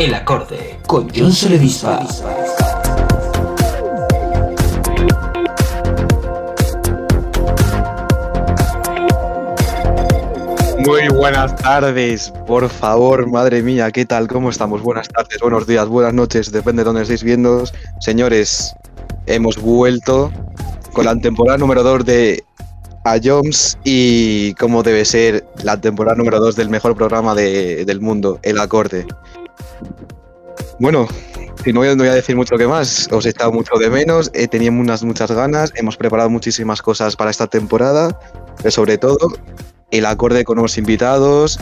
El acorde con John Soledispa. Muy buenas tardes, por favor, madre mía, ¿qué tal? ¿Cómo estamos? Buenas tardes, buenos días, buenas noches, depende de dónde estéis viendo. Señores, hemos vuelto con la temporada número 2 de A Jones y como debe ser la temporada número 2 del mejor programa de- del mundo, El Acorde. Bueno, no voy, no voy a decir mucho que más, os he estado mucho de menos, eh, teníamos unas muchas ganas, hemos preparado muchísimas cosas para esta temporada, pero sobre todo el acorde con nuevos invitados,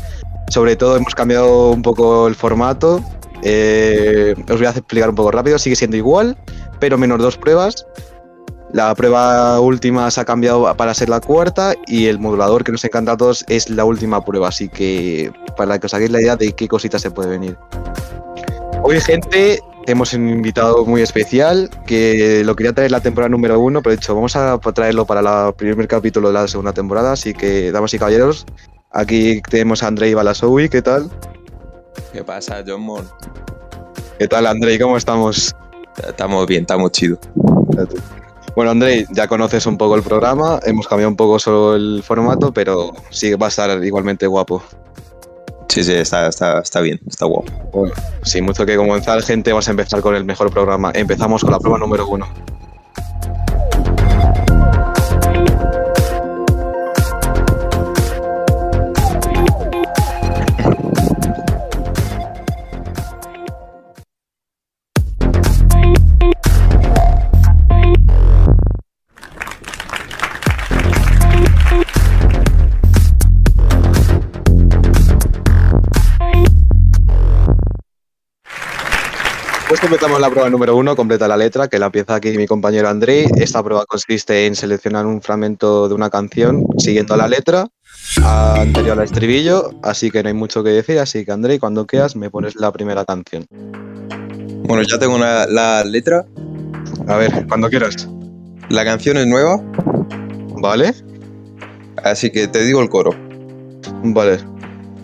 sobre todo hemos cambiado un poco el formato, eh, os voy a explicar un poco rápido, sigue siendo igual, pero menos dos pruebas. La prueba última se ha cambiado para ser la cuarta y el modulador que nos encanta a todos es la última prueba, así que para que os hagáis la idea de qué cositas se puede venir. Hoy, gente, tenemos un invitado muy especial que lo quería traer la temporada número uno, pero he dicho, vamos a traerlo para el primer capítulo de la segunda temporada. Así que, damas y caballeros, aquí tenemos a Andrei Balasowi. ¿Qué tal? ¿Qué pasa, John Mon? ¿Qué tal, Andrei? ¿Cómo estamos? Estamos bien, estamos chido. Bueno, Andrei, ya conoces un poco el programa. Hemos cambiado un poco solo el formato, pero sí va a estar igualmente guapo. Sí, sí, está, está, está bien, está guapo. Bueno, sin mucho que comenzar, gente, vamos a empezar con el mejor programa. Empezamos con la prueba número uno. Completamos la prueba número uno, completa la letra, que la empieza aquí mi compañero Andrei. Esta prueba consiste en seleccionar un fragmento de una canción siguiendo la letra anterior al estribillo, así que no hay mucho que decir, así que Andrei, cuando quieras me pones la primera canción. Bueno, ya tengo una- la letra. A ver, cuando quieras. La canción es nueva, ¿Vale? así que te digo el coro. Vale.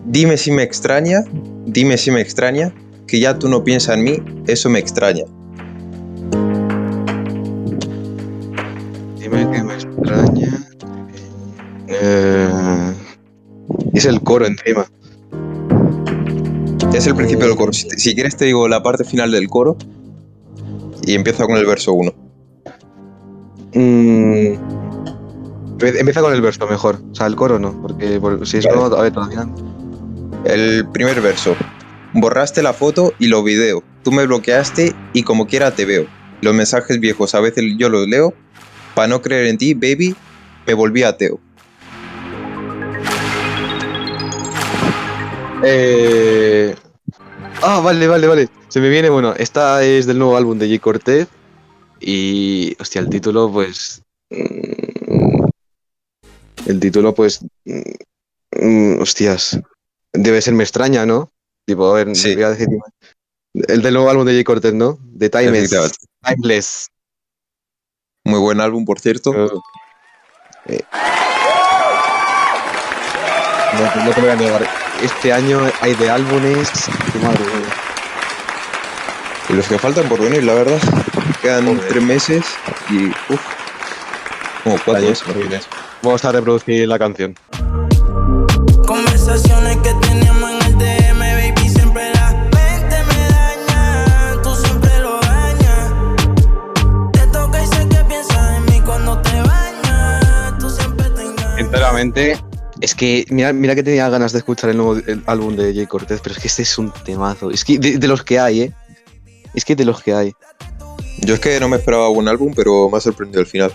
Dime si me extraña, dime si me extraña, que ya tú no piensas en mí, eso me extraña. Dime que me extraña. Eh, Es el coro encima. Es el principio del coro. Si, te- si quieres te digo la parte final del coro y empiezo con el verso 1. Mm, empe- Empieza con el verso mejor. O sea, el coro no, porque por- si es Vale. no, a ver, todavía. El primer verso. Borraste la foto y los videos. Tú me bloqueaste y como quiera te veo. Los mensajes viejos a veces yo los leo. Para no creer en ti, baby, me volví ateo. Eh... Ah, vale, vale, vale. Se me viene, bueno, esta es del nuevo álbum de J. Cortez. Y, hostia, el título, pues. mm, El título, pues. mm, Hostias. Debe ser Me extraña, ¿no? Tipo, a ver, Sí. voy a decir. El del nuevo álbum de J. Cortez, ¿no? De Timeless. Timeless. Muy buen álbum, por cierto. Eh. No, no te voy a negar. Este año hay de álbumes. que Madre mía. Y los que faltan por venir, la verdad. Quedan Joder. tres meses y. Uf. Como cuatro meses. Vamos a reproducir la canción. Conversaciones Sinceramente, es que mira, mira que tenía ganas de escuchar el nuevo el álbum de Jay Cortez, pero es que este es un temazo. Es que de, de los que hay, ¿eh? Es que de los que hay. Yo es que no me esperaba buen álbum, pero me ha sorprendido el final.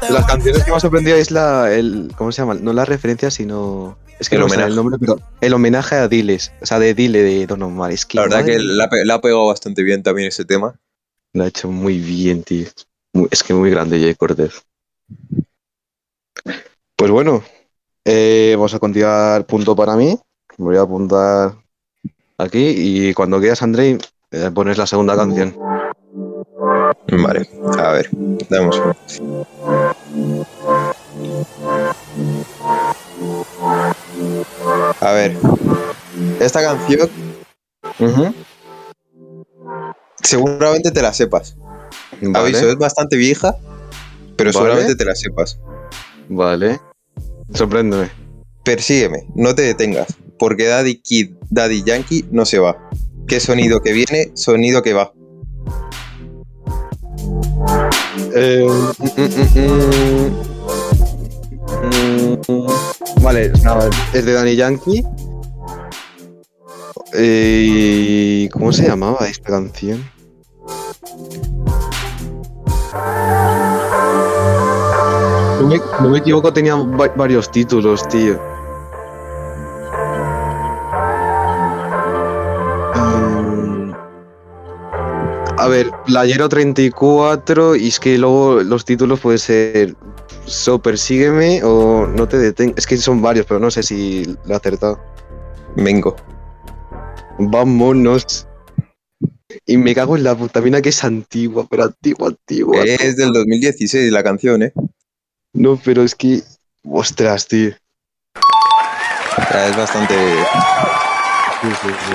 De las canciones que me ha sorprendido es la. El, ¿Cómo se llama? No la referencia, sino. Es que El no me sale homenaje. el nombre, pero el homenaje a Diles. O sea, de Dile de Don Omar. Es que. La verdad madre que la, ha pe- la ha pegado bastante bien también ese tema. Lo ha hecho muy bien, tío. Muy- Es que muy grande Jay Cortez. Pues bueno, eh, vamos a continuar punto para mí. Me voy a apuntar aquí y cuando quieras, Andrei, eh, pones la segunda canción. Vale, a ver, damos. A ver, Esta canción seguramente te la sepas. Vale. Aviso, es bastante vieja, pero Vale. seguramente te la sepas. Vale. Sorpréndeme. Persígueme, no te detengas, porque Daddy Kid, Daddy Yankee no se va. ¿Qué sonido que viene? Sonido que va. Eh, mm, mm, mm, vale, nada, es de Danny Yankee. Eh, ¿Cómo se llamaba esta canción? No me, equivoco, tenía va- varios títulos, tío. Mm, A ver, Playero 34, y es que luego los títulos pueden ser So Persígueme o No te detengas. Es que son varios, pero no sé si lo he acertado. Vengo. Vámonos. Y me cago en la puta, mira que es antigua, pero antigua, antigua. Es del 2016 la canción, ¿eh? No, pero es que. Ostras, tío. Es bastante. Sí, sí, sí.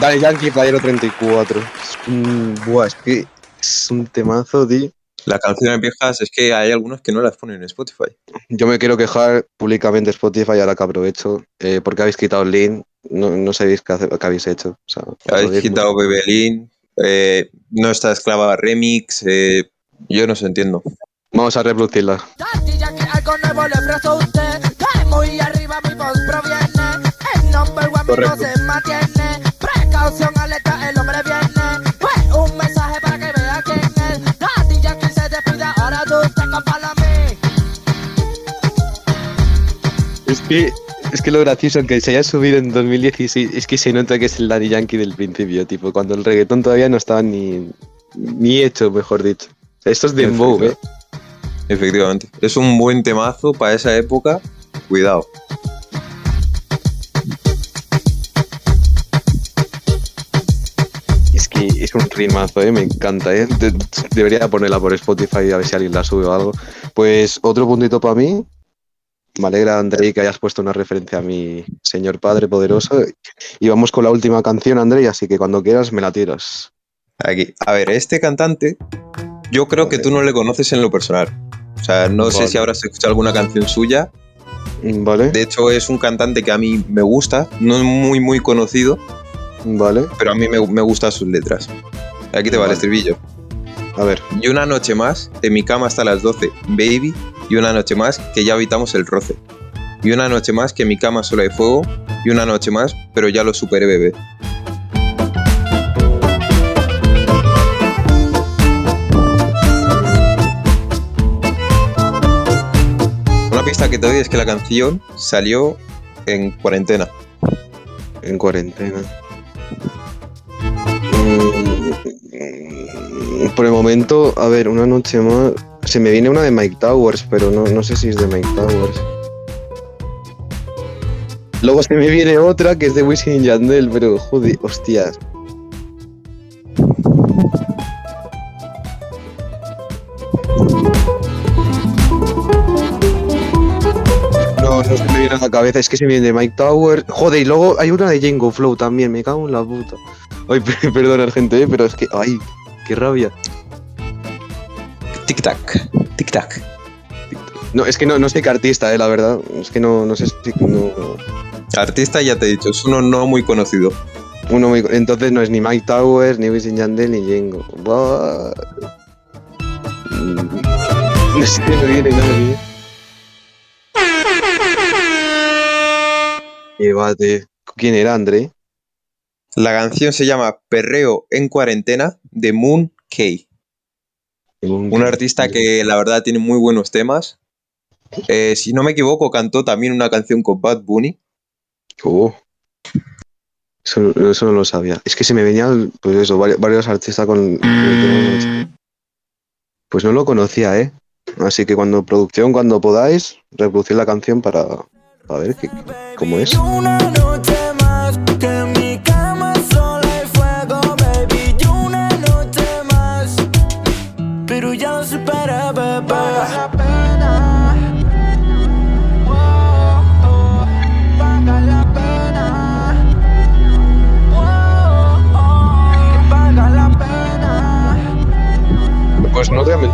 Dale Yankee Playero 34. Es un, buah, es que es un temazo, tío. Las canciones viejas es que hay algunos que no las ponen en Spotify. Yo me quiero quejar públicamente Spotify ahora que aprovecho, eh, porque habéis quitado el link, no, no sabéis qué, hace- qué habéis hecho. O sea, Habéis quitado Bebelín, eh, No está esclava remix. eh, yo no sé, entiendo. Vamos a reproducirla. Correcto. voz se mantiene. Precaución, alerta, el hombre viene. Fue un mensaje para que vea quién es. Daddy Yankee se despide, ahora tú te compara Es que, es que lo gracioso, aunque se haya subido en 2016, es que se nota que es el Daddy Yankee del principio, tipo, cuando el reggaetón todavía no estaba ni, ni hecho, mejor dicho. O sea, esto es Dembow, ¿eh? Efectivamente. Es un buen temazo para esa época. Cuidado. Es que es un rimazo, ¿eh? Me encanta, ¿eh? De- debería ponerla por Spotify a ver si alguien la sube o algo. Pues otro puntito para mí. Me alegra, Andrei, que hayas puesto una referencia a mi señor padre poderoso. Y vamos con la última canción, Andrei, así que cuando quieras me la tiras. Aquí. A ver, este cantante, yo creo que Vale. tú no le conoces en lo personal. O sea, no sé Vale. si habrás escuchado alguna canción suya. ¿Vale? De hecho, es un cantante que a mí me gusta. No es muy, muy conocido, ¿Vale? pero a mí me, me gustan sus letras. Aquí te va el Vale. estribillo. A ver. Y una noche más, en mi cama hasta las 12, baby. Y una noche más, que ya habitamos el roce. Y una noche más, que mi cama solo hay fuego. Y una noche más, pero ya lo superé, bebé. Una pista que te doy es que la canción salió en cuarentena. En cuarentena. Mm, Por el momento, a ver, una noche más. Se me viene una de Mike Towers, pero no, no sé si es de Mike Towers. Luego se me viene otra que es de Wisin Yandel, pero joder, hostias. No, no se me viene a la cabeza, es que se me viene de Mike Tower. Joder, y luego hay una de Django Flow también, me cago en la puta. Ay, per- perdona, gente, eh, pero es que, ay, qué rabia. Tic-tac, tic-tac. No, es que no, no sé qué artista, eh, la verdad. Es que no, no sé si. No, Artista ya te he dicho, es uno no muy conocido. uno muy- entonces no es ni Mike Towers, ni Wisin y Yandel, ni. Buah. Mm, No sé, no viene nadie. Bate. ¿Quién era, André? La canción se llama Perreo en cuarentena de Moon K. Un artista que la verdad tiene muy buenos temas. Eh, si no me equivoco, cantó también una canción con Bad Bunny. Oh. Eso, eso no lo sabía. Es que se me venían, pues eso, varios, varios artistas con. Pues no lo conocía, ¿eh? Así que cuando producción, cuando podáis, reproducir la canción para, para ver qué, cómo es.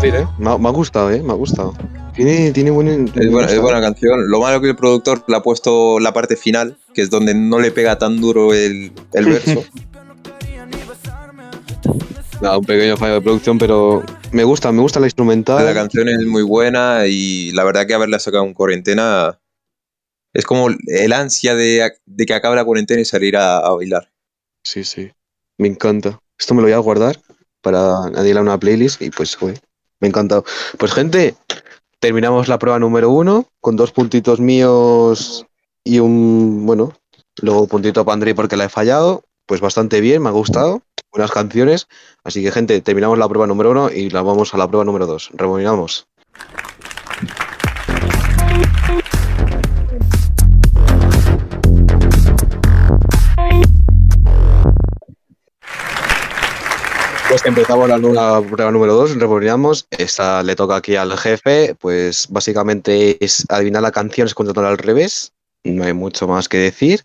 Mentir, ¿eh? Me ha, me ha gustado, ¿eh? Me ha gustado. Tiene, tiene buen... Es buena, es buena canción. Lo malo que el productor le ha puesto la parte final, que es donde no le pega tan duro el, el verso. Nada, un pequeño fallo de producción, pero me gusta, me gusta la instrumental. La canción es muy buena y la verdad que haberla sacado en cuarentena es como el ansia de, de que acabe la cuarentena y salir a, a bailar. Sí, sí. Me encanta. Esto me lo voy a guardar para añadirle a una playlist y pues, joder, me ha encantado. Pues, gente, terminamos la prueba número uno con dos puntitos míos y un, bueno, luego un puntito para André porque la he fallado. Pues bastante bien, me ha gustado. Buenas canciones. Así que, gente, terminamos la prueba número uno y la vamos a la prueba número dos. Rebobinamos. Pues empezamos la, la prueba número 2, rebobinamos. Esta le toca aquí al jefe. Pues básicamente es adivinar la canción escuchándola al revés. No hay mucho más que decir.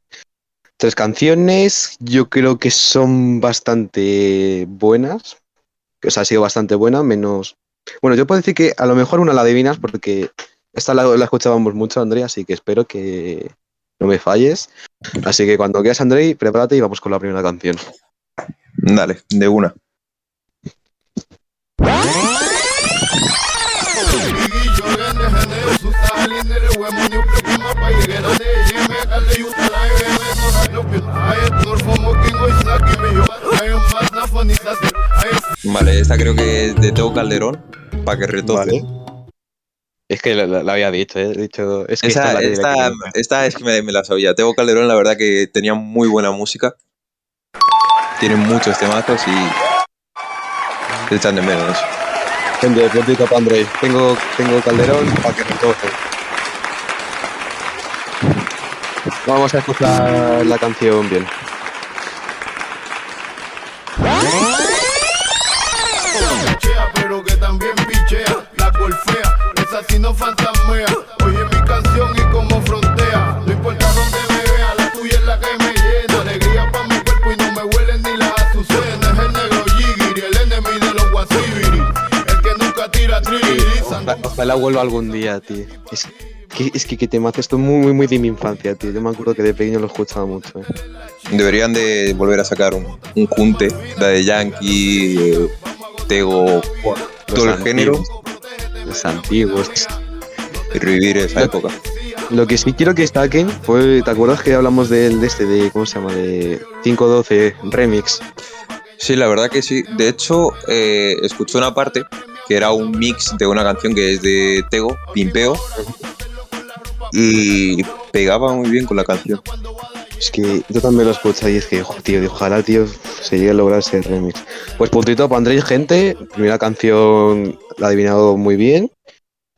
Tres canciones, yo creo que son bastante buenas. O sea, ha sido bastante buena, menos. Bueno, yo puedo decir que a lo mejor una la adivinas porque esta la, la escuchábamos mucho, Andrea, así que espero que no me falles. Así que cuando quieras, Andrei, prepárate y vamos con la primera canción. Dale, de una. Vale, esta creo que es de Teo Calderón, para que retoce. Vale. Es que la, había dicho, ¿eh? He dicho. Es que esta Esa, es la que- esta, esta es que me, me la sabía. Teo Calderón, la verdad que tenía muy buena música. Tiene muchos temazos y. Se echan de menos. Gente, puntito para Andrei. Tengo, tengo Calderón para que recoge. Vamos a escuchar la canción bien. pichea, pero que también pichea. La golfea, esa sí no fantasmea. Ojalá, ojalá vuelva algún día, tío. Es que, es que, que te mates esto muy, muy, muy de mi infancia, tío. Yo me acuerdo que de pequeño lo escuchaba mucho. eh. Deberían de volver a sacar un, un junte, la de Yankee, eh, Tego, todo el género Los antiguos. y revivir esa época. Lo que sí quiero que destaquen fue, ¿te acuerdas que hablamos del de este, de, ¿cómo se llama? De 512 Remix. Sí, la verdad que sí. De hecho, eh, escuché una parte que era un mix de una canción que es de Tego, Pimpeo, y pegaba muy bien con la canción. Es que yo también lo escuché y es que, ojo, tío, ojalá, tío, se llegue a lograr ese remix. Pues puntito para Andrés, gente. Primera canción la ha adivinado muy bien.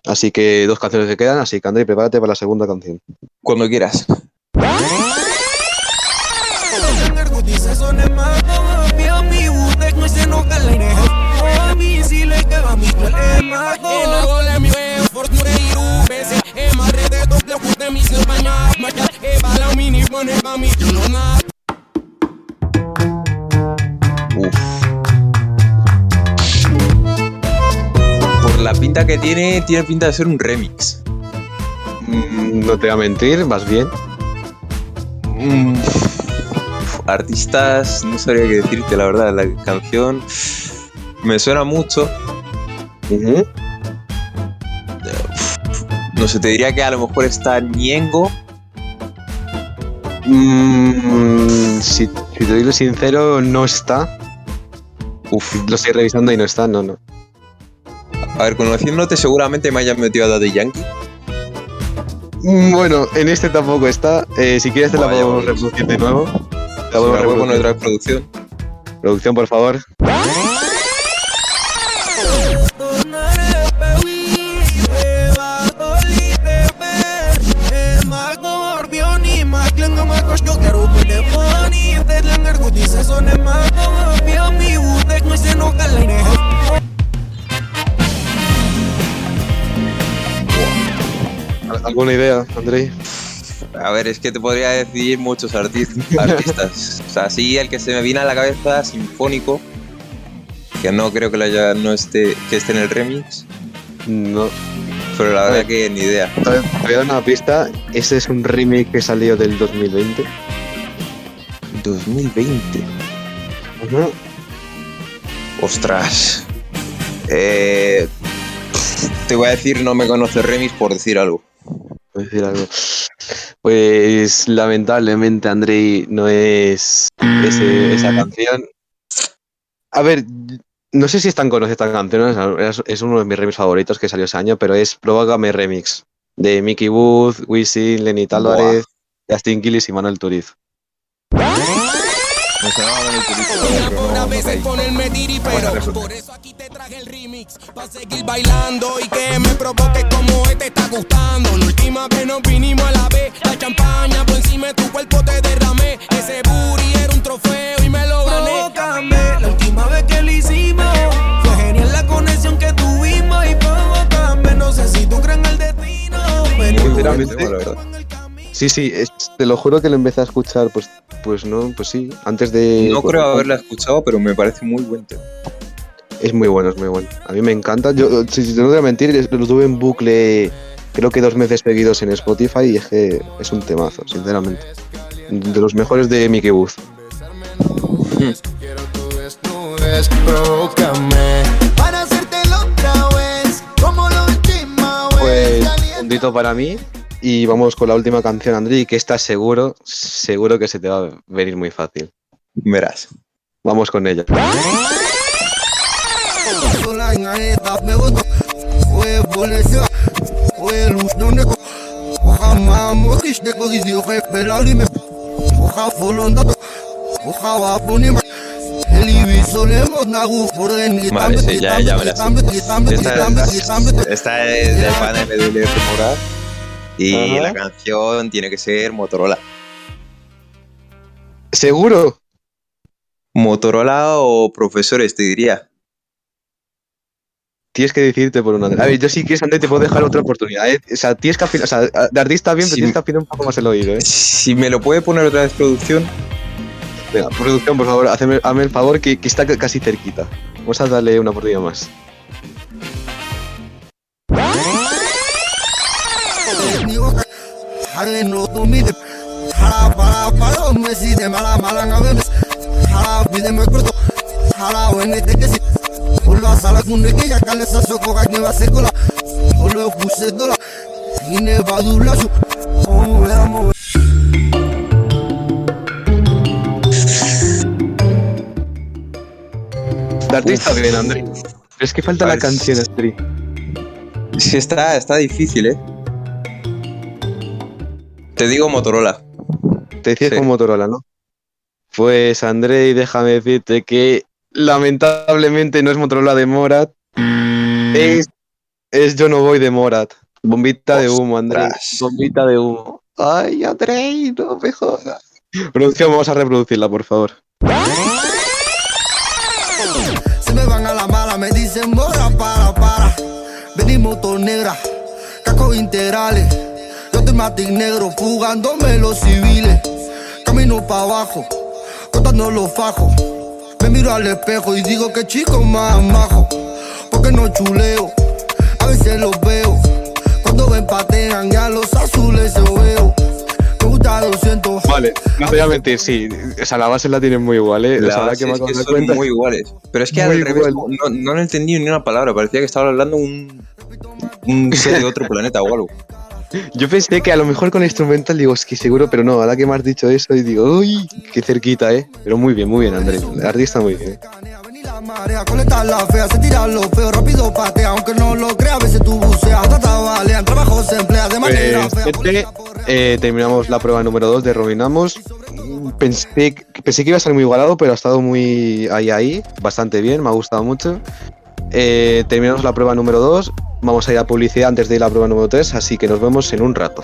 Así que dos canciones se quedan, así que Andrés, prepárate para la segunda canción. Cuando quieras. Por la pinta que tiene, tiene pinta de ser un remix. Mm, no te voy a mentir, vas bien. Mm, artistas, no sabría qué decirte, la verdad. La canción me suena mucho. No sé, te diría que a lo mejor está Ñengo. Mm, si, si te digo sincero, no está. Uf, Lo estoy revisando y no está, no, no. a ver, conociéndote, seguramente me hayan metido a Daddy Yankee. Mm, Bueno, en este tampoco está. Eh, si quieres te la Vaya, podemos pues. reproducir de nuevo. La Si podemos vuelvo reproducir. otra producción. Producción, por favor. ¿Alguna idea, Andrei? A ver, es que te podría decir muchos artis- artistas. o sea, sí, el que se me viene a la cabeza, Sinfónico. que no creo que, la haya, no esté, que esté en el remix, No, pero la verdad ver. que ni idea. te voy a- te voy a dar una pista. Este es un remake que salió del 2020. 2020. Ujú. Ostras. Eh, te voy a decir, no me conoce remix por decir algo. A decir algo. Pues lamentablemente, Andrei, no es ese- esa canción. A ver, no sé si es tan conocida esta canción, es- es uno de mis remix favoritos que salió ese año, pero es Provócame Remix de Mickey Wood, Wisin, Lenny Álvarez, Justin Gillis y Manuel Turiz. Por a veces ponerme tiri, pero por eso aquí te traje el remix. Pa' seguir bailando y que me provoque como este está gustando. La última vez nos vinimos a la vez. La champaña por encima de tu cuerpo te derramé. Ese booty era un trofeo y me lo gané. Provócame, la última vez que lo hicimos. Fue genial la conexión que tuvimos y provócame. No sé si tú crees en el destino. Pero Sí, sí, es- te lo juro que lo empecé a escuchar, pues, pues no, pues sí, antes de... No creo haberla escuchado, pero me parece muy buen tema. Es muy bueno, es muy bueno. A mí me encanta. Yo, si, si no te voy a mentir, lo tuve en bucle creo que dos meses seguidos en Spotify y es que es un temazo, sinceramente. De los mejores de Mickey Wood. Quiero tu desnudez, provócame Para hacértelo otra vez Como la última vez Pues, puntito para mí. Y vamos con la última canción, Andri, que estás seguro, seguro que se te va a venir muy fácil. Verás. Vamos con ella. Vale, sí, ya, ya sé. Esta, esta es del panel de y Ajá. la canción tiene que ser Motorola. ¿Seguro? Motorola o profesores, te diría. Tienes que decirte por una. A ver, yo si quieres, André, te puedo dejar otra oportunidad. ¿eh? O sea, tienes que afinar. O sea, de artista bien, pero Sí. tienes que afinar un poco más el oído, ¿eh? Si me lo puede poner otra vez producción, Venga, producción, por favor, hazme, hazme el favor que, que está casi cerquita. Vamos a darle una oportunidad más. De artista bien, André. Pero es que falta A la canción, Astri. sí está, está difícil, ¿eh? Te digo Motorola. Te decías Sí. con Motorola, ¿no? Pues, André, déjame decirte que lamentablemente no es Motorola de Morat. Es, es Yo no voy de Morat. Bombita de humo, André. Ostras. Bombita de humo. Ay, André, no me jodas. Producción, vamos a reproducirla, por favor. Se me van a la mala, me dicen mora, para, para. Venimos motor negra, cacos integrales. Yo estoy matic negro, fugándome los civiles. Camino para abajo, contando los fajos. Me miro al espejo y digo que chico más majo. Porque no chuleo, a veces los veo. Cuando me patean, ya los azules se veo. Me gusta 200. Vale, no te voy a mentir, sí. O sea, la base la tienen muy igual, ¿eh? La ahora base que me es que son cuenta. muy iguales. Pero es que Muy al revés, no, no entendí ni una palabra. Parecía que estaba hablando un, un ser de otro planeta o algo. Yo pensé que a lo mejor con instrumental digo, es que seguro, pero no, ahora que me has dicho eso, y digo, uy, qué cerquita, ¿eh? Pero muy bien, muy bien, Andrés. El artista muy bien. ¿eh? Vení la marea, colecta la fea, se tira lo feo, rápido patea, aunque no lo crea, a veces tú buceas, trata balean, trabajo se emplea de manera Pues, fea. eh, terminamos la prueba número 2 de Robinamos. Pensé, que- pensé que iba a ser muy igualado, pero ha estado muy ahí, ahí, bastante bien, me ha gustado mucho. Eh, terminamos la prueba número 2. Vamos a ir a publicidad antes de ir a la prueba número 3, así que nos vemos en un rato.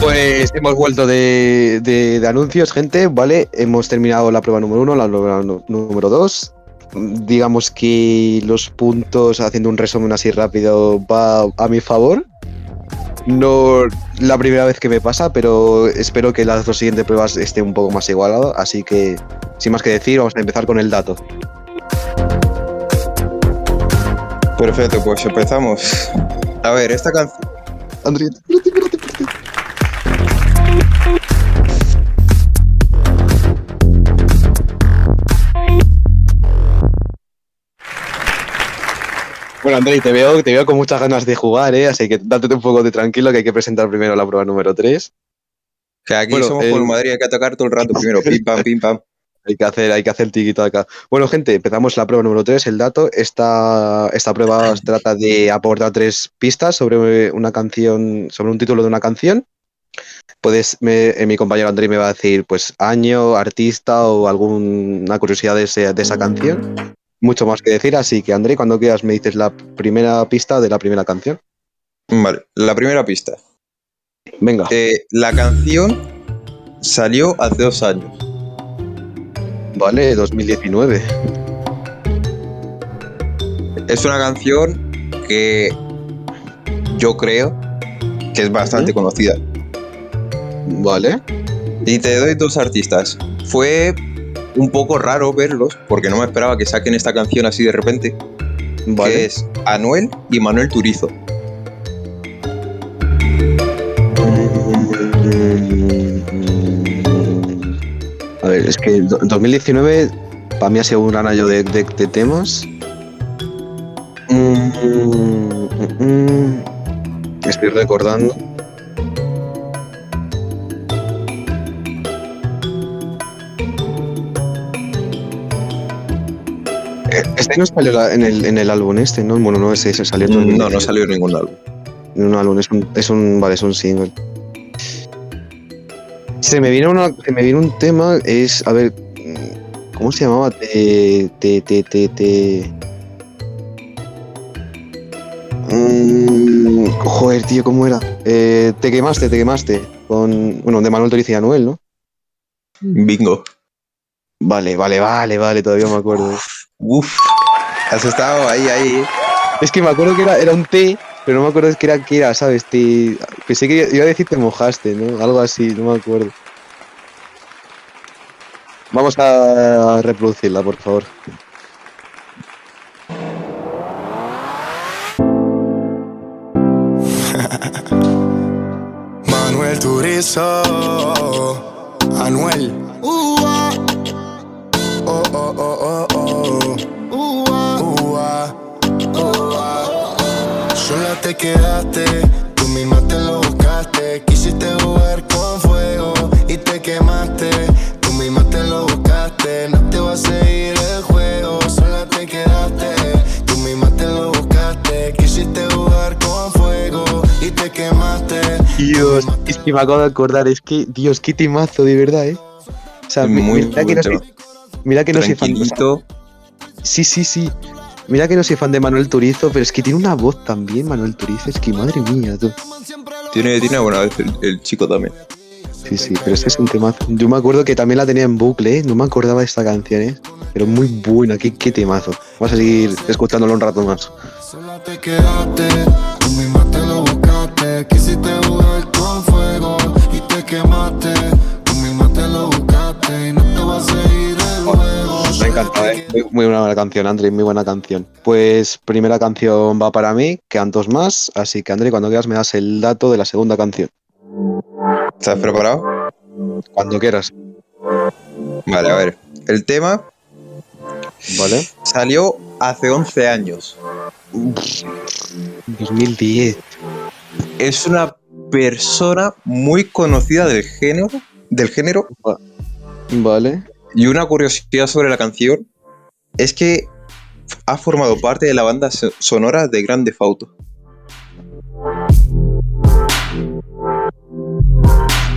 Pues hemos vuelto de, anuncios, gente, ¿vale? Hemos terminado la prueba número uno, la prueba número dos. Digamos que los puntos, haciendo un resumen así rápido, va a mi favor. No la primera vez que me pasa, pero espero que las dos siguientes pruebas estén un poco más igualadas. Así que, sin más que decir, vamos a empezar con el dato. Perfecto, pues empezamos. A ver, esta canción. André, espérate, espérate, espérate. Bueno, André, te veo, te veo con muchas ganas de jugar, ¿eh? Así que date un poco de tranquilo que hay que presentar primero la prueba número 3. Que aquí Bueno, somos el- por Madrid, hay que atacar todo el rato primero. Pim pam, pim pam. Hay que hacer, hay que hacer tiquito acá. Bueno, gente, empezamos la prueba número 3, el dato. Esta, esta prueba trata de aportar tres pistas sobre una canción, sobre un título de una canción. Puedes, me- eh, mi compañero André me va a decir, pues, año, artista o alguna curiosidad de, ese- de esa canción. Mucho más que decir, así que André, cuando quieras me dices la primera pista de la primera canción. Vale, la primera pista. Venga. Eh, la canción salió hace dos años. Vale, 2019. Es una canción que yo creo que es bastante conocida. Vale. Y te doy dos artistas. Fue un poco raro verlos porque no me esperaba que saquen esta canción así de repente. Que Vale. es Anuel y Manuel Turizo. Es que do- 2019 para mí ha sido un gran año de, de- de temas. Mm, mm, mm. Estoy recordando. Eh, Este no salió en el, en el álbum este, ¿no? Bueno, no, ese, ese salió en No, 2019. no salió en ningún álbum. En un álbum, es un, es un, vale, es un single. Se me viene una, se me un tema, es, a ver, ¿cómo se llamaba? Te, te, te, te, te- Mm, joder, tío, ¿cómo era? Eh, te quemaste, te quemaste. Con, bueno, de Manuel Toriz y Anuel, ¿no? Bingo. Vale, vale, vale, vale, todavía me acuerdo. Uf. Has estado ahí, ahí. Es que me acuerdo que era, era un té, pero no me acuerdo que era, que era, ¿sabes? Te, pensé que iba a decir te mojaste, ¿no? Algo así, no me acuerdo. Vamos a reproducirla, por favor. Manuel Turizo, Anuel. Ua. Te quedaste, tú misma te lo buscaste. Quisiste jugar con fuego y te quemaste. Tú misma te lo buscaste, no te va a seguir el juego. Sola te quedaste, tú misma te lo buscaste. Quisiste jugar con fuego y te quemaste. Dios, es que me acabo de acordar, es que, Dios, qué temazo, de verdad, ¿eh? O sea, Muy mira, que no soy, mira que no soy fan. Tranquilito. Sí, sí, sí. Mira que no soy fan de Manuel Turizo, pero es que tiene una voz también, Manuel Turizo. Es que madre mía, tú. Tiene, tiene buena vez el, el chico también. Sí, sí, pero este es un temazo. Yo me acuerdo que también la tenía en bucle, ¿eh? No me acordaba de esta canción, ¿eh? Pero muy buena, qué, qué temazo. Vamos a seguir escuchándolo un rato más. Sola te quedaste, encanta, ¿eh? Muy, muy buena canción, André, muy buena canción. Pues primera canción va para mí, quedan dos más, así que André, cuando quieras me das el dato de la segunda canción. ¿Estás preparado? Cuando quieras, Vale, a ver. El tema ¿vale? salió hace 11 años. 2010. Es una persona muy conocida del género, del género Vale. Y una curiosidad sobre la canción es que ha formado parte de la banda so- sonora de Grande Fauto.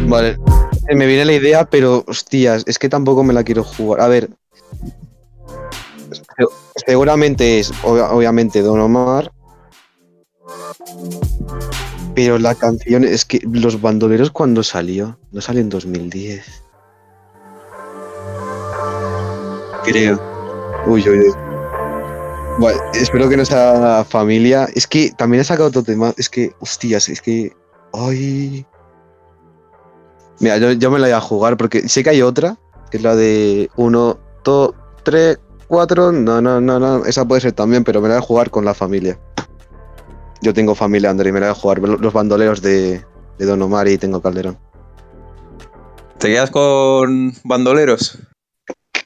Vale. Eh, Me viene la idea, pero hostias, es que tampoco me la quiero jugar. A ver. Se- Seguramente es, obvia- obviamente, Don Omar. Pero la canción es que Los Bandoleros cuando salió, no salió en 2010. Creo. Uy, uy, uy. Bueno, espero que no sea familia. Es que también he sacado otro tema. Es que, hostias, es que. Ay. Mira, yo, yo me la voy a jugar porque sé que hay otra, que es la de 1, 2, 3, 4. No, no, no, no. Esa puede ser también, pero me la voy a jugar con la familia. Yo tengo familia, André, y me la voy a jugar. Los bandoleros de, de Don Omar y tengo Calderón. ¿Te quedas con bandoleros?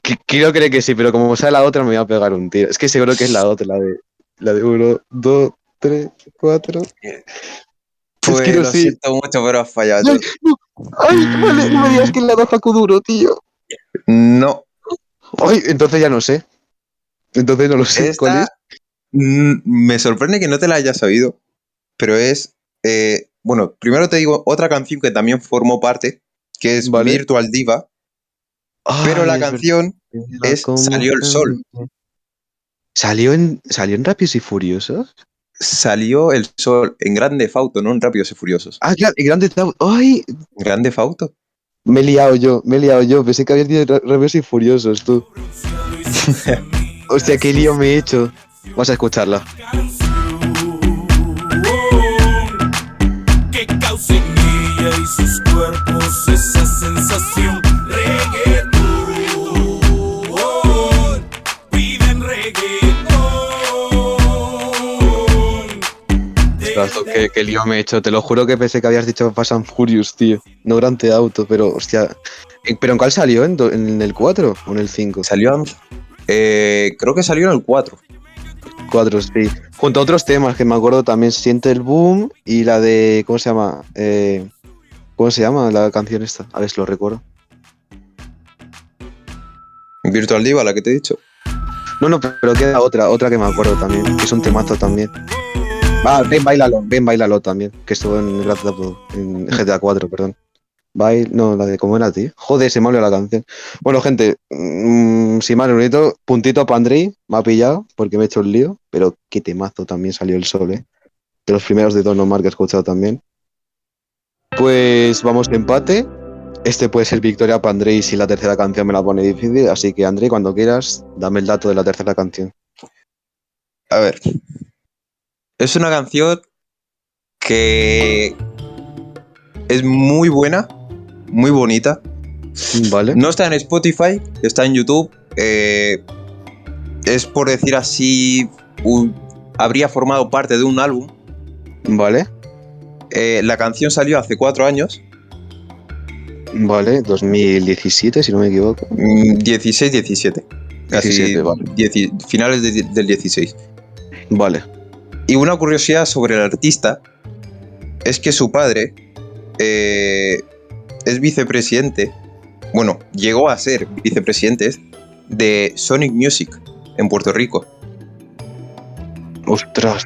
Qu- Quiero creer que sí, pero como sea la otra, me voy a pegar un tiro. Es que seguro que es la otra, la de, la de 1, 2, 3, 4. Pues que no lo sé. siento mucho, pero has fallado. Ay, no, ay, vale, no me digas que es la de Facu Duro, tío. No, Ay, entonces ya no sé. Entonces no lo sé. esta ¿Cuál es? me sorprende que no te la hayas sabido, pero es, eh, bueno, primero te digo otra canción que también formó parte, que es Vale. Virtual Diva, pero la verdad. canción es ¿Cómo Salió el sol. ¿Salió en, ¿Salió en Rápidos y Furiosos? salió el sol en Grande Fauto, no en Rápidos y Furiosos. Ah, claro, en Grande Theft Auto. ¡Ay! Grande Fauto. Me he liado yo, me he liado yo. Pensé que habías dicho Rápidos y Furiosos, tú. Hostia, qué lío me he hecho. Vamos a escucharla. que causa en ella y sus cuerpos esa sensación. Reggaetón, Tú, qué, qué lío me he hecho. Te lo juro que pensé que habías dicho Fast and Furious, tío. No Grand Theft Auto, pero hostia. ¿Pero en cuál salió? ¿En, en el 4 o en el 5? Salió, eh, creo que salió en el 4. 4, sí. Junto a otros temas que me acuerdo también, Siente el Boom y la de. ¿Cómo se llama? Eh, ¿Cómo se llama la canción esta? A ver si lo recuerdo. Virtual Diva, la que te he dicho. No, no, pero queda otra, otra que me acuerdo también, que es un temazo también. Va, ven, bailalo, ven, bailalo también, que estuvo en, en GTA 4, perdón. Bail, no, la de cómo era, tío. Joder, se me ha olvidado la canción. Bueno, gente, mm, sin más bonito, puntito para Andrei, me ha pillado porque me he hecho un lío, pero qué temazo también salió el sol, eh. De los primeros de Don Omar que he escuchado también. Pues vamos de empate. Este puede ser victoria para Andrei si la tercera canción me la pone difícil, así que Andrei, cuando quieras, dame el dato de la tercera canción. A ver. Es una canción que es muy buena, muy bonita. Vale. No está en Spotify, está en YouTube. eh, es por decir así, un- habría formado parte de un álbum. Vale, Eh, la canción salió hace cuatro años, vale, 2017, si no me equivoco. mm, 16-17. Casi 17, vale. finales de- del 16. Vale, Y una curiosidad sobre el artista es que su padre eh, es vicepresidente, bueno, llegó a ser vicepresidente de Sonic Music en Puerto Rico. ostras.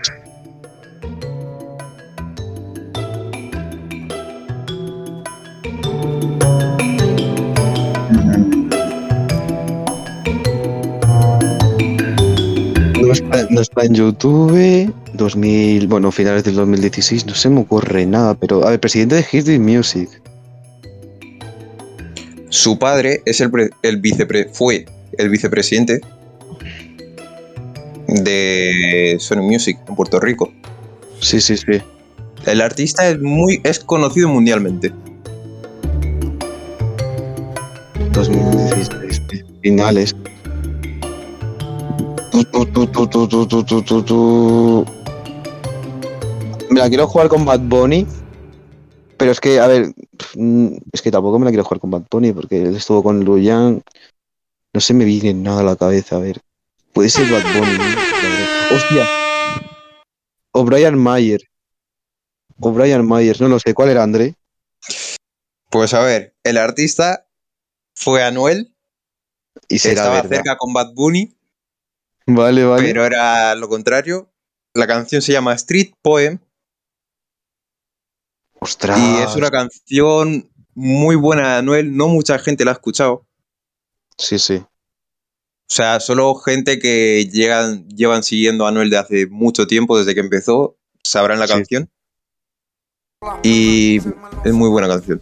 No está, no está en YouTube, 2000, bueno, finales del 2016, no se me ocurre nada, pero, a ver, presidente de Hit Music. Su padre es el, pre- el vicepre- fue el vicepresidente de Sonic Music en Puerto Rico. Sí, sí, sí. El artista es muy es conocido mundialmente. 2016, finales. Me la quiero jugar con Bad Bunny. Pero es que, a ver, mm, es que tampoco me la quiero jugar con Bad Bunny porque él estuvo con Luyan. No se me viene nada a la cabeza, a ver. Puede ser Bad Bunny. Hostia. O Brian Mayer. O Brian Mayer, no lo sé. ¿Cuál era André? Pues a ver, el artista fue Anuel, Y será estaba cerca con Bad Bunny Vale, vale. pero era lo contrario. La canción se llama Street Poem Ostras. y es una canción muy buena de Anuel. No mucha gente la ha escuchado. Sí, sí. O sea, solo gente que llegan, llevan siguiendo a Anuel de hace mucho tiempo, desde que empezó, sabrán la Sí. canción. Y es muy buena canción.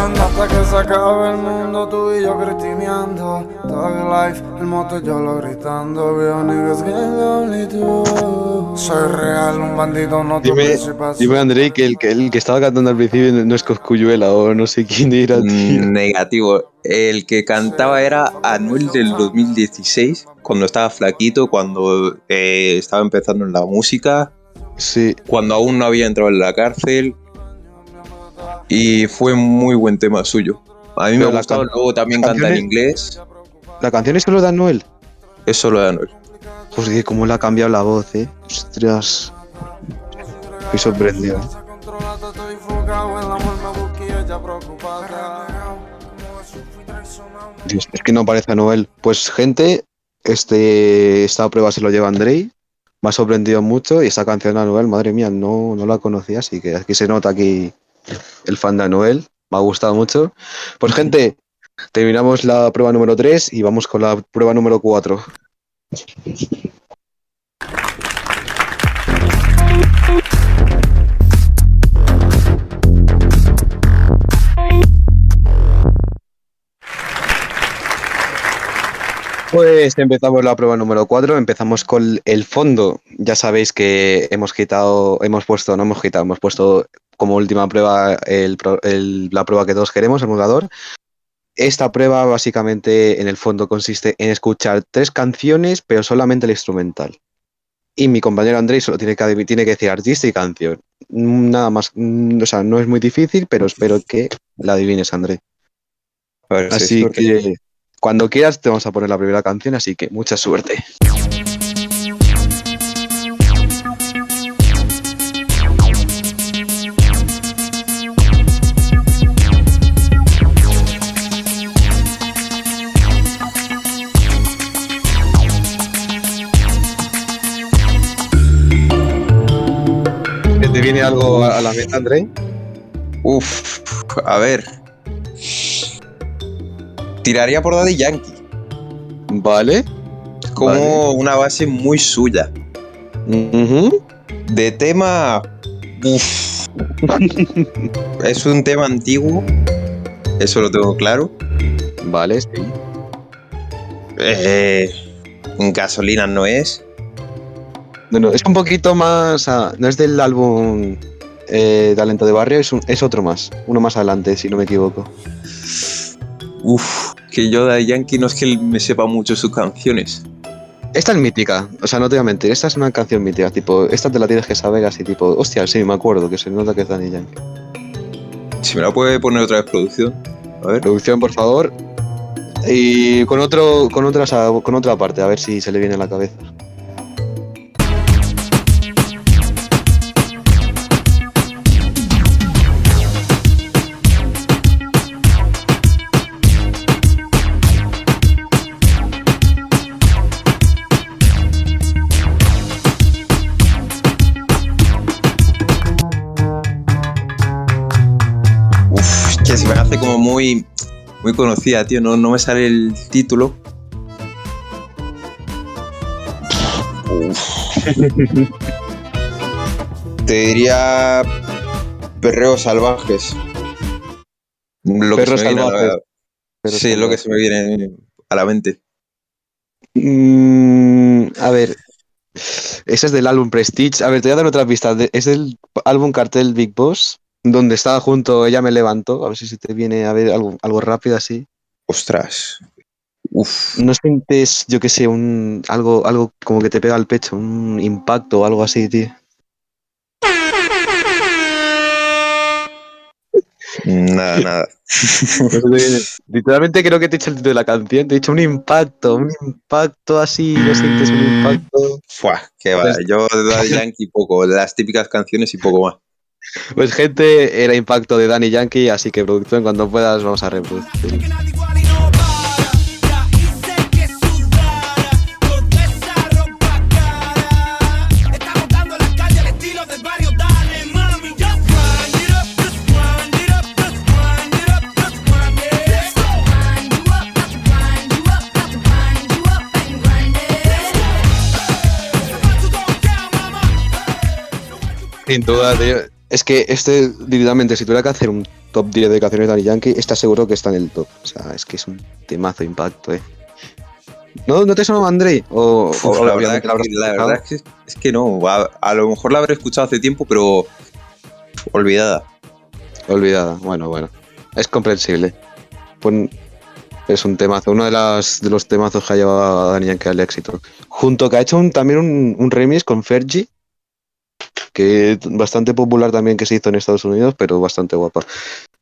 No sé si tú comprendas Hasta que se acabe el mundo tú y yo critineando Thug life, el moto yo lo gritando Veo niggas gang only tú Soy real, un bandido, no tu Dime, dime André, que el, que el que estaba cantando al principio no es Coscuyuela o no sé quién era, tío. Mm, Negativo. El que cantaba era Anuel del 2016, cuando estaba flaquito, cuando eh, estaba empezando en la música, Sí, cuando aún no había entrado en la cárcel. Y fue muy buen tema suyo. A mí me ha gustado, luego también canta en inglés. la canción es solo de Anuel. Es solo de Anuel. Joder, cómo le ha cambiado la voz, eh. Ostras. Estoy sorprendido. Preocupada Dios, es que no parece Anuel. Pues, gente, este, esta prueba se lo lleva Andrei. Me ha sorprendido mucho y esta canción de Anuel, madre mía, no, no la conocía, así que aquí se nota aquí el fan de Anuel. Me ha gustado mucho. Pues, gente, terminamos la prueba número 3 y vamos con la prueba número 4. Pues empezamos la prueba número 4, empezamos con el fondo. Ya sabéis que hemos quitado, hemos puesto, no hemos quitado, hemos puesto como última prueba el el- la prueba que todos queremos, el emulador. Esta prueba básicamente en el fondo consiste en escuchar tres canciones, pero solamente el instrumental. Y mi compañero Andrés solo tiene que, adiv- tiene que decir artista y canción. Nada más, mm, o sea, no es muy difícil, pero espero que la adivines, André. A ver si hay Así que cuando quieras te vamos a poner la primera canción, así que mucha suerte. ¿Te viene algo a la mente, André? Uf, a ver. Tiraría por Daddy Yankee. Vale. Como Vale. una base muy suya. De tema. Uf. es un tema antiguo. Eso lo tengo claro. Vale, sí. Eh, gasolina no es. No, no, es un poquito más. no es del álbum eh, Talento de Barrio, es, un- es otro más. Uno más adelante, si no me equivoco. Uf, que yo de Yankee no es que me sepa mucho sus canciones. Esta es mítica, o sea, no te voy a mentir, esta es una canción mítica, tipo, esta te la tienes que saber así, tipo, hostia, sí, me acuerdo, que se nota que es Danny Yankee. Si me la puede poner otra vez producción. A ver. Producción, por favor. Y con otro, con otras, con otra parte, a ver si se le viene a la cabeza. Muy conocida, tío. No, no me sale el título. Te diría Perreos Salvajes. Lo que Perros se me viene a la- salvajes. Perros sí, lo que se me viene a la mente. Mm, a ver, ese es del álbum Prestige. A ver, te voy a dar otra pista. es del álbum Cartel Big Boss, donde estaba junto Ella me levantó. A ver si se te viene a ver algo, algo rápido así. Ostras. Uf. No sientes, yo qué sé, un algo, algo como que te pega al pecho, un impacto o algo así, tío. Nada, nada. Literalmente creo que te he dicho el título de la canción, te he dicho un impacto, un impacto así, lo sientes un impacto. Fuah, qué va. Yo de Yankee poco, las típicas canciones y poco más. Pues gente, era impacto de Danny Yankee, así que producción, cuando puedas vamos a reproducir. Sin duda, tío. Es que este, literalmente, si tuviera que hacer un top 10 de canciones de Danny Yankee, está seguro que está en el top. O sea, es que es un temazo impacto, eh. ¿No, ¿no te sonaba Andrei? O, Uf, o la, verdad, la la es, que, es que no. A, a lo mejor la habré escuchado hace tiempo, pero olvidada. Olvidada. Bueno, bueno. Es comprensible. Pues es un temazo, uno de, las, de los temazos que ha llevado a Dani Yankee al éxito. Junto que ha hecho un- también un, un remix con Fergie, bastante popular también que se hizo en Estados Unidos, pero bastante guapa.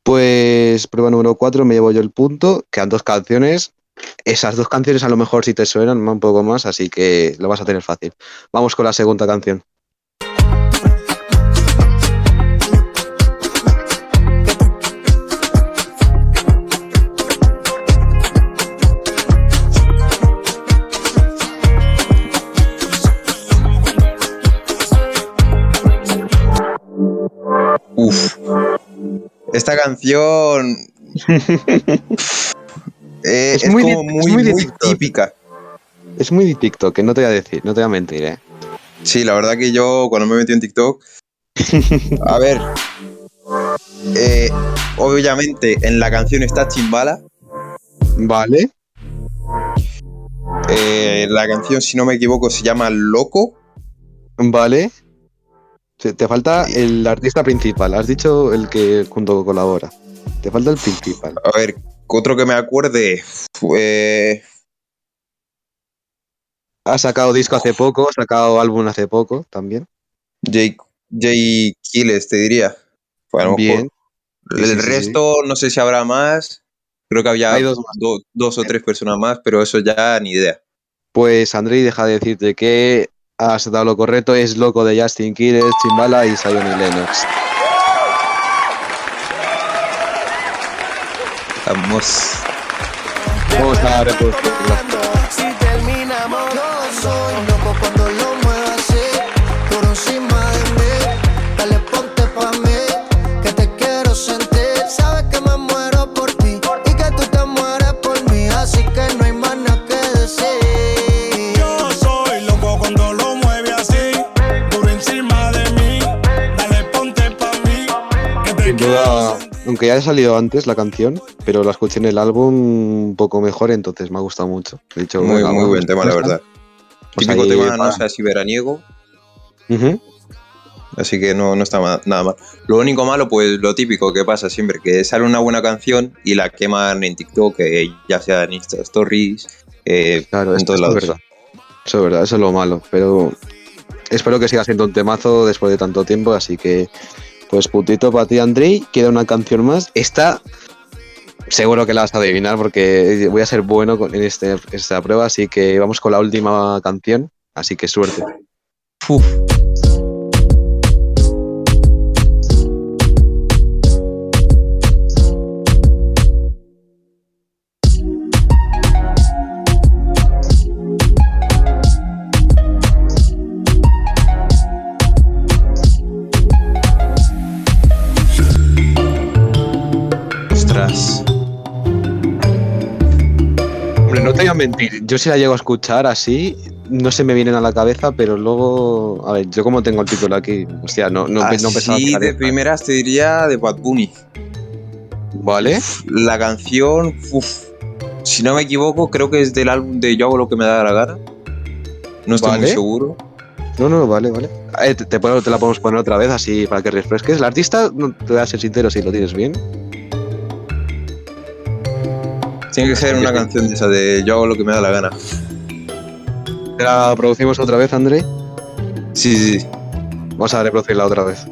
Pues prueba número 4, me llevo yo el punto, quedan dos canciones. Esas dos canciones a lo mejor si te suenan un poco más, así que lo vas a tener fácil. Vamos con la segunda canción. Uf. Esta canción. eh, Es es, muy como es muy, muy típica. Es muy de TikTok, que no te voy a decir, no te voy a mentir, ¿eh? Sí, la verdad que yo cuando me metí en TikTok. A ver. eh, obviamente en la canción está Chimbala. Vale. Eh, la canción, si no me equivoco, se llama Loco. Vale. Te te falta el artista principal. Has dicho el que junto colabora. Te falta el principal. A ver, otro que me acuerde. Fue. Ha sacado disco hace poco, ha sacado álbum hace poco también. Jay, Jay Kiles, te diría. Lo Bien. Sí, El sí, resto, no sé si habrá más. Creo que había dos do- dos o tres personas más, pero eso ya ni idea. Pues Andrei, deja de decirte que has dado lo correcto. Es loco de Justin Quiles, Chimbala y Zion y Lennox. Vamos. Vamos a reproducirla. Duda, aunque ya haya salido antes la canción, pero la escuché en el álbum un poco mejor, entonces me ha gustado mucho. De hecho, Muy, buen tema, la verdad. Pues Típico ahí tema, no sé si veraniego, así que no, no está nada mal. Lo único malo, pues lo típico que pasa siempre, que sale una buena canción y la queman en TikTok, eh, ya sea en Insta Stories, eh, Claro, en todos es lados. verdad. Eso es verdad, eso es lo malo. Pero espero que siga siendo un temazo después de tanto tiempo. Así que, pues putito para ti, Andrei. Queda una canción más. Esta seguro que la vas a adivinar porque voy a ser bueno en este, esta prueba. Así que vamos con la última canción. Así que suerte. Mentir. Yo si la llego a escuchar así, no se me vienen a la cabeza, pero luego. A ver, yo como tengo el título aquí, hostia, no, no, no pensaba sacar de primeras te diría de Bad Bunny. ¿Vale? La canción, uf, si no me equivoco, creo que es del álbum de Yo hago lo que me da la gana. No estoy muy seguro. No, no, vale, vale. Eh, te, te la podemos poner otra vez así para que refresques. El artista, te voy a ser sincero si lo tienes bien. Tiene que ser una canción de esa de Yo hago lo que me da la gana. ¿Te la producimos otra vez, André? Sí, sí, sí. Vamos a reproducirla otra vez.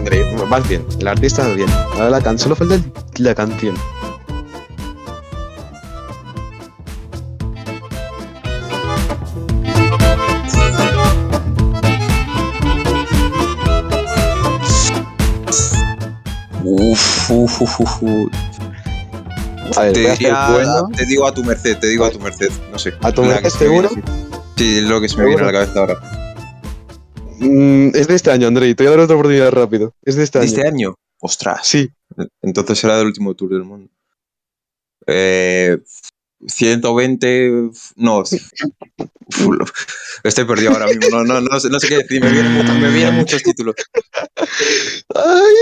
Bien, André. Más bien. El artista bien. Ahora la can... Solo falta la canción. Uf, uf, uf, uf, uf. A ver, Te, diría- bueno. digo a tu merced, te digo a tu merced. No sé. ¿A tu merced, seguro? sí. Sí, es lo que se me viene a la cabeza ahora. Mm, es de este año, André. Te voy a dar otra oportunidad rápido. Es de este ¿De año. este año? Ostras. Sí. Entonces será del último tour del mundo. Eh, 120. No. Estoy perdido ahora mismo. No, no, no, sé, no sé qué decir. Me vienen, muchos- me vienen muchos títulos. Ay.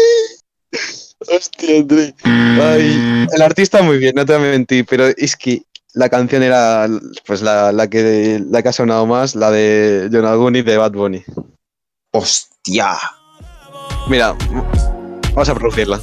Hostia, André. Ay. El artista muy bien, no te voy a mentir, pero es que la canción era pues la, la que la que ha sonado más, la de John Aguni de Bad Bunny. Hostia. Mira, vamos a producirla.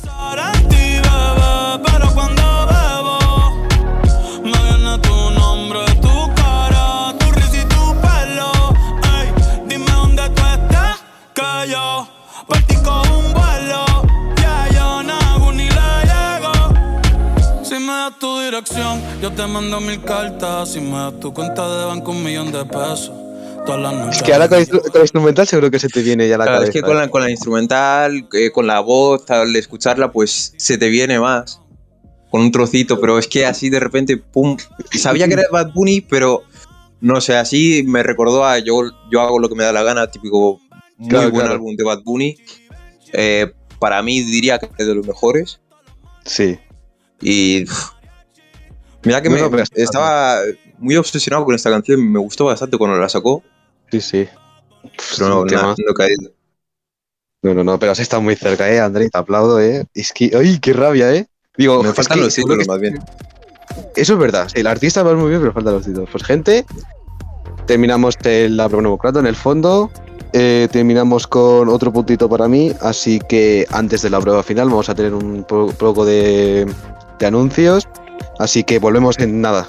Tu dirección, yo te mando mil cartas. Si me das tu cuenta de banco, un millón de pesos. Todas las noches. Es que ahora con, instru- con la instrumental seguro que se te viene ya la Claro, es cabeza. que con la, con la instrumental, eh, con la voz, al escucharla, pues se te viene más. Con un trocito, pero es que así de repente, pum. Sabía que era Bad Bunny, pero no sé, así me recordó a yo, yo hago lo que me da la gana, típico muy Claro, buen claro. álbum de Bad Bunny. Eh, para mí diría que es de los mejores. Sí. Y mira que No, me, no, estaba muy obsesionado con esta canción, me gustó bastante cuando la sacó, Sí, sí. pero no, no caído. No, no, no, pero has estado muy cerca, eh, André, te aplaudo, eh. Es que, ay, qué rabia, eh. Digo, Me faltan los títulos más bien. Eso es verdad, el artista va muy bien, pero faltan los títulos. Pues, gente, terminamos el- la prueba democrata en el fondo. eh, terminamos con otro puntito para mí, así que antes de la prueba final vamos a tener un po- poco de, de anuncios. Así que volvemos en nada.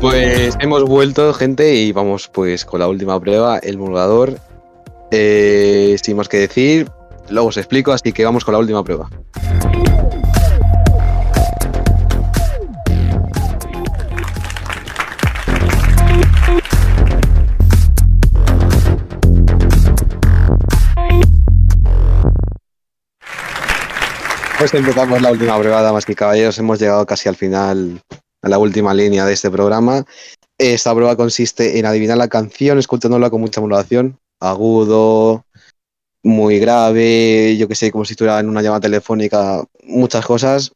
Pues hemos vuelto, gente, y vamos pues con la última prueba, el mulgador. Eh, sin más que decir, luego os explico, así que vamos con la última prueba. Pues empezamos la última prueba, damas y caballeros. Hemos llegado casi al final, a la última línea de este programa. Esta prueba consiste en adivinar la canción escuchándola con mucha modulación, agudo, muy grave, yo que sé, como si estuviera en una llamada telefónica, muchas cosas.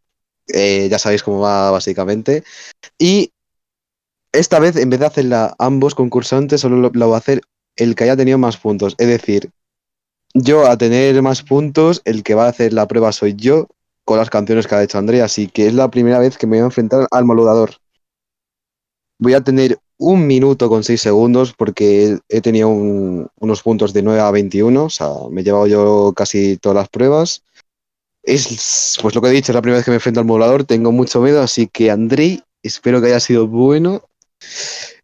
Eh, ya sabéis cómo va básicamente. Y esta vez, en vez de hacerla ambos concursantes, solo lo, lo va a hacer el que haya tenido más puntos. Es decir, yo a tener más puntos, el que va a hacer la prueba soy yo con las canciones que ha hecho Andrea, así que es la primera vez que me voy a enfrentar al maludador. Voy a tener un minuto con seis segundos porque he tenido un- unos puntos de 9 a 21, o sea, me he llevado yo casi todas las pruebas. Es, pues lo que he dicho, es la primera vez que me enfrento al modulador, tengo mucho miedo, así que Andrei, espero que haya sido bueno.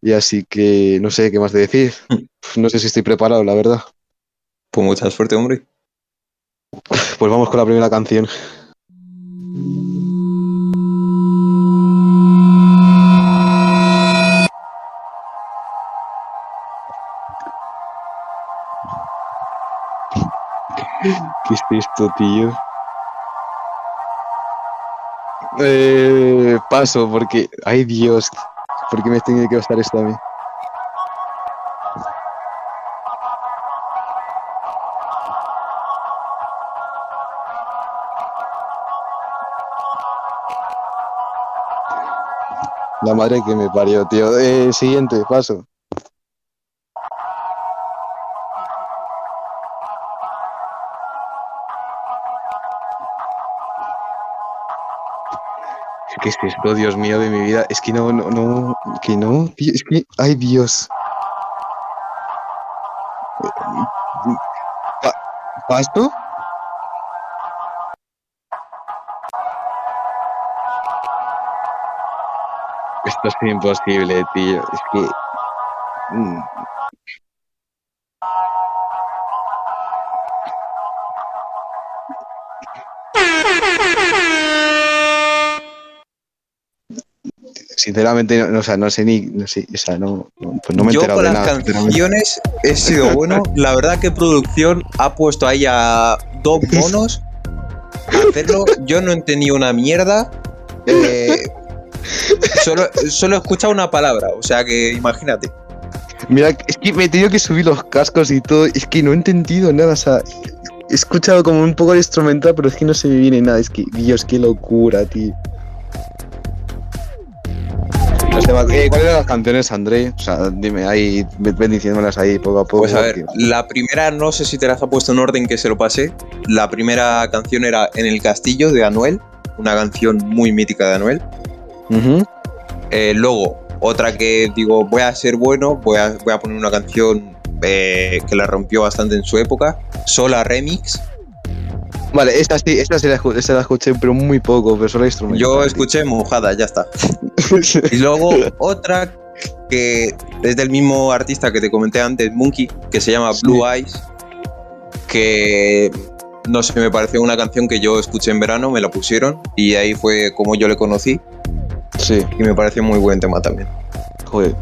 Y así que no sé qué más de decir. No sé si estoy preparado, la verdad. Pues mucha suerte, hombre. Pues vamos con la primera canción. ¿Qué es esto, tío? Eh, paso, porque. Ay, Dios. ¿Por qué me tiene que gustar esto a mí? La madre que me parió, tío. Eh, siguiente, paso. ¿Qué es esto, Dios mío, de mi vida? Es que no, no, no, que no, es que, ay, Dios. Pa- ¿Pasto? Esto es imposible, tío. Es que. mm, Sinceramente, no, no, o sea, no sé ni. No sé, o sea, no, no- pues no me he Yo con de las nada. canciones he sido bueno. La verdad que producción ha puesto ahí a dos monos a hacerlo. Yo no he entendido una mierda. Eh, solo, solo he escuchado una palabra, o sea que imagínate. Mira, es que me he tenido que subir los cascos y todo. Es que no he entendido nada. O sea, he escuchado como un poco el instrumental, pero es que no se me viene nada. Es que, Dios, qué locura, tío. Eh, ¿Cuáles eran las canciones, André? O sea, dime ahí, ven diciéndomelas ahí poco a poco. Pues a ver, tío. la primera, no sé si te las ha puesto en orden que se lo pasé. La primera canción era En el Castillo de Anuel, una canción muy mítica de Anuel. Eh, luego, otra que digo, voy a ser bueno, voy a, voy a poner una canción eh, que la rompió bastante en su época, Sola Remix. Vale, esta sí, esta sí la, esta la escuché, pero muy poco, pero solo instrumental. Yo escuché mojada, ya está. Y luego otra que es del mismo artista que te comenté antes, Monkey, que se llama Blue Eyes, que no sé, me pareció una canción que yo escuché en verano, me la pusieron y ahí fue como yo le conocí Sí, y me pareció muy buen tema también. joder.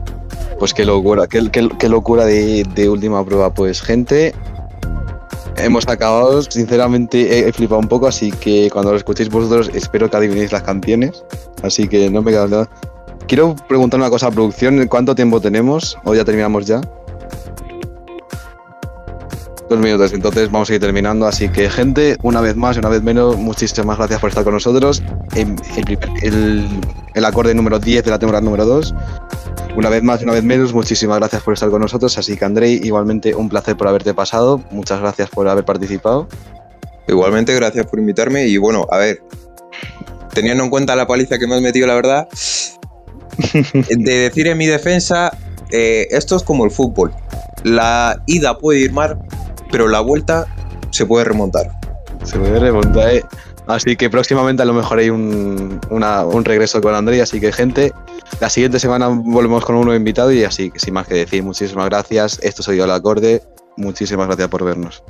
Pues qué locura, qué, qué- qué locura de, de última prueba. Pues, gente, hemos acabado. Sinceramente, he, flipado un poco, así que cuando lo escuchéis vosotros, espero que adivinéis las canciones. Así que no me queda nada. Quiero preguntar una cosa a producción: ¿cuánto tiempo tenemos? ¿O ya terminamos ya? Dos minutos, entonces vamos a ir terminando. Así que, gente, una vez más y una vez menos, muchísimas gracias por estar con nosotros. En- el, primer- el- el acorde número 10 de la temporada número 2. Una vez más y una vez menos, muchísimas gracias por estar con nosotros. Así que, Andrei, igualmente un placer por haberte pasado. Muchas gracias por haber participado. Igualmente, gracias por invitarme y bueno, a ver, teniendo en cuenta la paliza que me has metido, la verdad, de decir en mi defensa, eh, esto es como el fútbol. La ida puede ir mal, pero la vuelta se puede remontar. Se puede remontar, eh. Así que próximamente a lo mejor hay un, un regreso con André, así que gente, la siguiente semana volvemos con un nuevo invitado y así, sin más que decir, muchísimas gracias. Esto soy el acorde. Muchísimas gracias por vernos.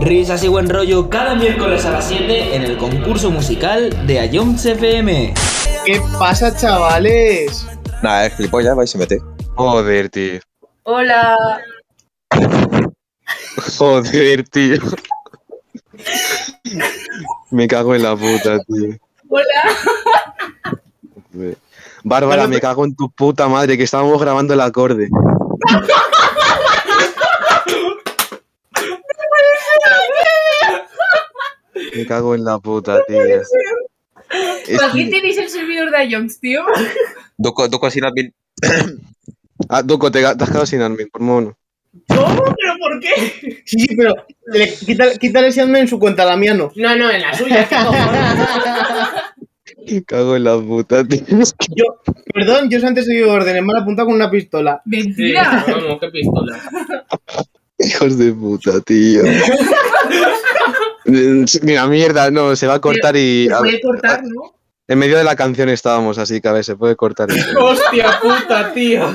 Risas y buen rollo cada miércoles a las 7 en el concurso musical de Ayons FM. ¿Qué pasa, chavales? Nada, es gilipollas, vais y mete. Joder, tío. Hola. Joder, tío. Me cago en la puta, tío. Hola. Bárbara, me cago en tu puta madre, que estábamos grabando el acorde. Me cago en la puta, tío. ¿Para qué tenéis el servidor de Ions, tío? Doco, Doco sin admin. Ah, Duco, te, has quedado sin admin, por mono. ¿Cómo? ¿Pero por qué? Sí, sí, pero le- quítale, quítale ese admin en su cuenta, la mía no. No, no, en la suya. Me cago en la puta, tío. Yo, perdón, yo antes he seguido órdenes, me han apuntado con una pistola. Mentira. Vamos, qué pistola. Hijos de puta, tío. Mira, mierda, no, se va a cortar y. Se puede cortar, ¿no? En medio de la canción estábamos, así que a ver, se puede cortar. Hostia puta, tío.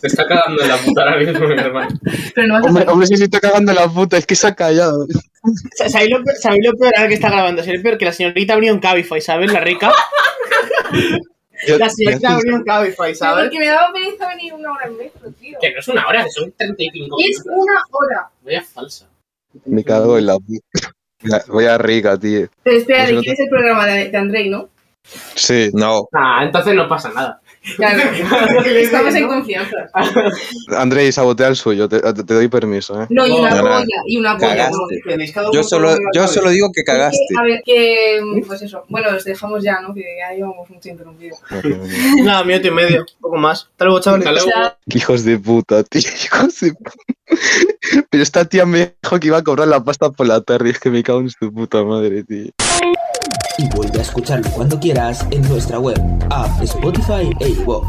Te está cagando en la puta ahora mismo, mi hermano. Pero no vas a Hombre, hombre, si se está cagando en la puta, es que se ha callado. Sa- ¿Sabéis lo, sabéis lo peor ahora que está grabando? ¿Sabéis lo peor? Que la señorita abrió un Cabify, ¿sabes? La rica. La señorita abrió un Cabify, ¿sabes? porque me daba pereza venir una hora en metro, tío. Que no es una hora, son 35 Es una hora. Vaya falsa. Me cago en la Voy a rica, tío. Pero espera, ¿de quién es el programa de, de Andrei, no? Sí. No. Ah, entonces no pasa nada. Claro. Estamos en confianza. Andrei, sabotea el suyo, te, doy permiso, ¿eh? No, y una polla, y una polla. ¿no? Yo solo, yo solo digo que Es que, cagaste. a ver, que. Pues eso. Bueno, los dejamos ya, ¿no? Que ya llevamos mucho interrumpido. Nada, minuto y medio, poco más. Hasta luego, chavales. O sea, Qué hijos de puta, tío. Hijos de puta. Pero esta tía me dijo que iba a cobrar la pasta por la tarde. Es que me cago en su puta madre, tío. Y vuelve a escucharlo cuando quieras en nuestra web, app, Spotify e iVoox.